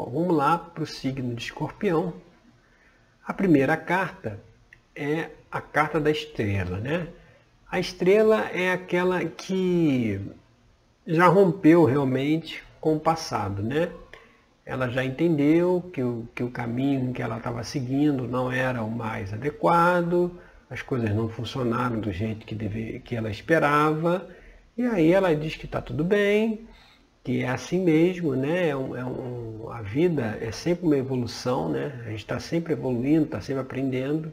Bom, vamos lá para o signo de escorpião. A primeira carta é a carta da estrela, né? A estrela é aquela que já rompeu realmente com o passado, né? Ela já entendeu que o, que o caminho que ela estava seguindo não era o mais adequado, as coisas não funcionaram do jeito que, deve, que ela esperava, e aí ela diz que está tudo bem, que é assim mesmo, né? É um, é um, a vida é sempre uma evolução, né? A gente está sempre evoluindo, está sempre aprendendo.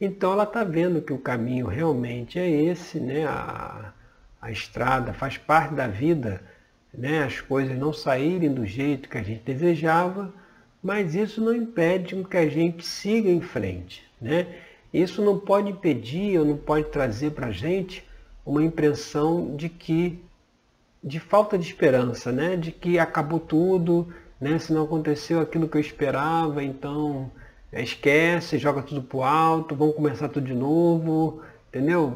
Então ela está vendo que o caminho realmente é esse, né? A, a estrada faz parte da vida, né? As coisas não saírem do jeito que a gente desejava, mas isso não impede que a gente siga em frente, né? Isso não pode impedir ou não pode trazer para a gente uma impressão de que de falta de esperança, né? De que acabou tudo, né? Se não aconteceu aquilo que eu esperava, então é, esquece, joga tudo pro alto, vamos começar tudo de novo, entendeu?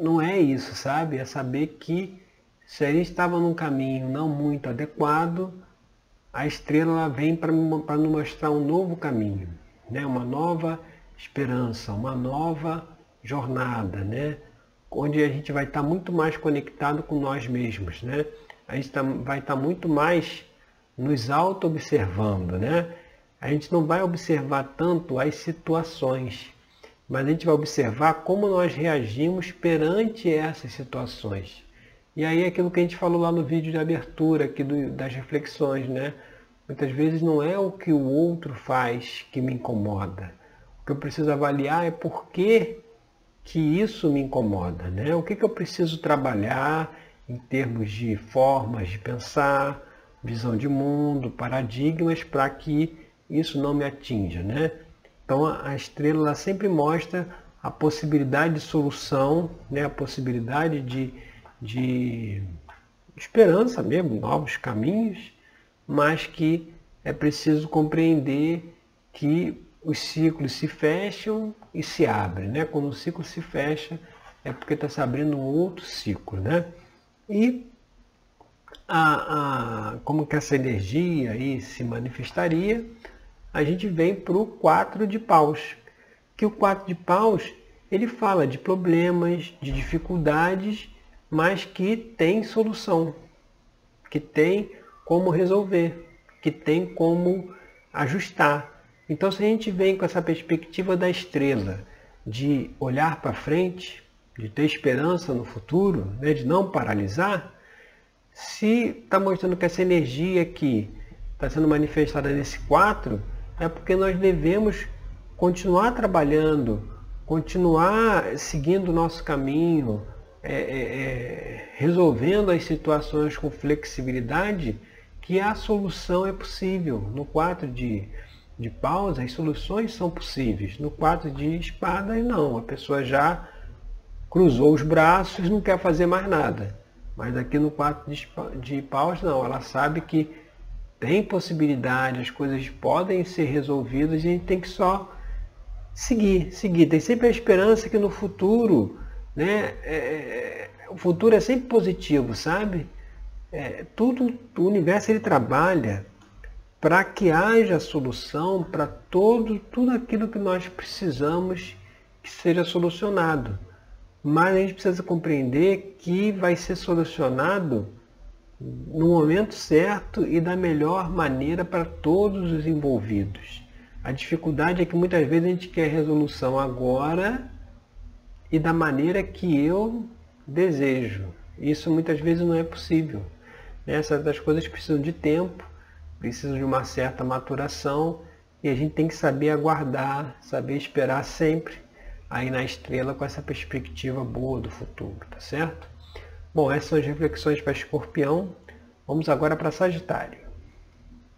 Não é isso, sabe? É saber que se a gente estava num caminho não muito adequado, a estrela vem para nos mostrar um novo caminho, né? Uma nova esperança, uma nova jornada, né? Onde a gente vai estar muito mais conectado com nós mesmos, né? A gente tá, vai estar muito mais nos auto-observando, né? A gente não vai observar tanto as situações, mas a gente vai observar como nós reagimos perante essas situações. E aí é aquilo que a gente falou lá no vídeo de abertura aqui do, das reflexões, né? Muitas vezes não é o que o outro faz que me incomoda. O que eu preciso avaliar é por que que isso me incomoda, né? O que, que eu preciso trabalhar em termos de formas de pensar, visão de mundo, paradigmas, para que isso não me atinja, né? Então a estrela sempre mostra a possibilidade de solução, né? a possibilidade de, de esperança mesmo, novos caminhos, mas que é preciso compreender que os ciclos se fecham e se abrem. Né? Quando o ciclo se fecha, é porque está se abrindo um outro ciclo. Né? E a, a, como que essa energia aí se manifestaria, a gente vem para o 4 de paus. Que o 4 de paus, ele fala de problemas, de dificuldades, mas que tem solução, que tem como resolver, que tem como ajustar. Então, se a gente vem com essa perspectiva da estrela, de olhar para frente, de ter esperança no futuro, né, de não paralisar, se está mostrando que essa energia que está sendo manifestada nesse 4, é porque nós devemos continuar trabalhando, continuar seguindo o nosso caminho, é, é, é, resolvendo as situações com flexibilidade, que a solução é possível. No 4 de de paus, as soluções são possíveis. No 4 de espadas, não. A pessoa já cruzou os braços não quer fazer mais nada. Mas aqui no 4 de paus, não. Ela sabe que tem possibilidade, as coisas podem ser resolvidas e a gente tem que só seguir, seguir. Tem sempre a esperança que no futuro, né, é, é o futuro é sempre positivo, sabe? É, tudo, o universo ele trabalha para que haja solução para todo, tudo aquilo que nós precisamos que seja solucionado. Mas a gente precisa compreender que vai ser solucionado no momento certo e da melhor maneira para todos os envolvidos. A dificuldade é que muitas vezes a gente quer resolução agora e da maneira que eu desejo. Isso muitas vezes não é possível. Essas das coisas precisam de tempo precisa de uma certa maturação e a gente tem que saber aguardar, saber esperar sempre aí na estrela com essa perspectiva boa do futuro, tá certo? Bom, essas são as reflexões para escorpião. Vamos agora para Sagitário.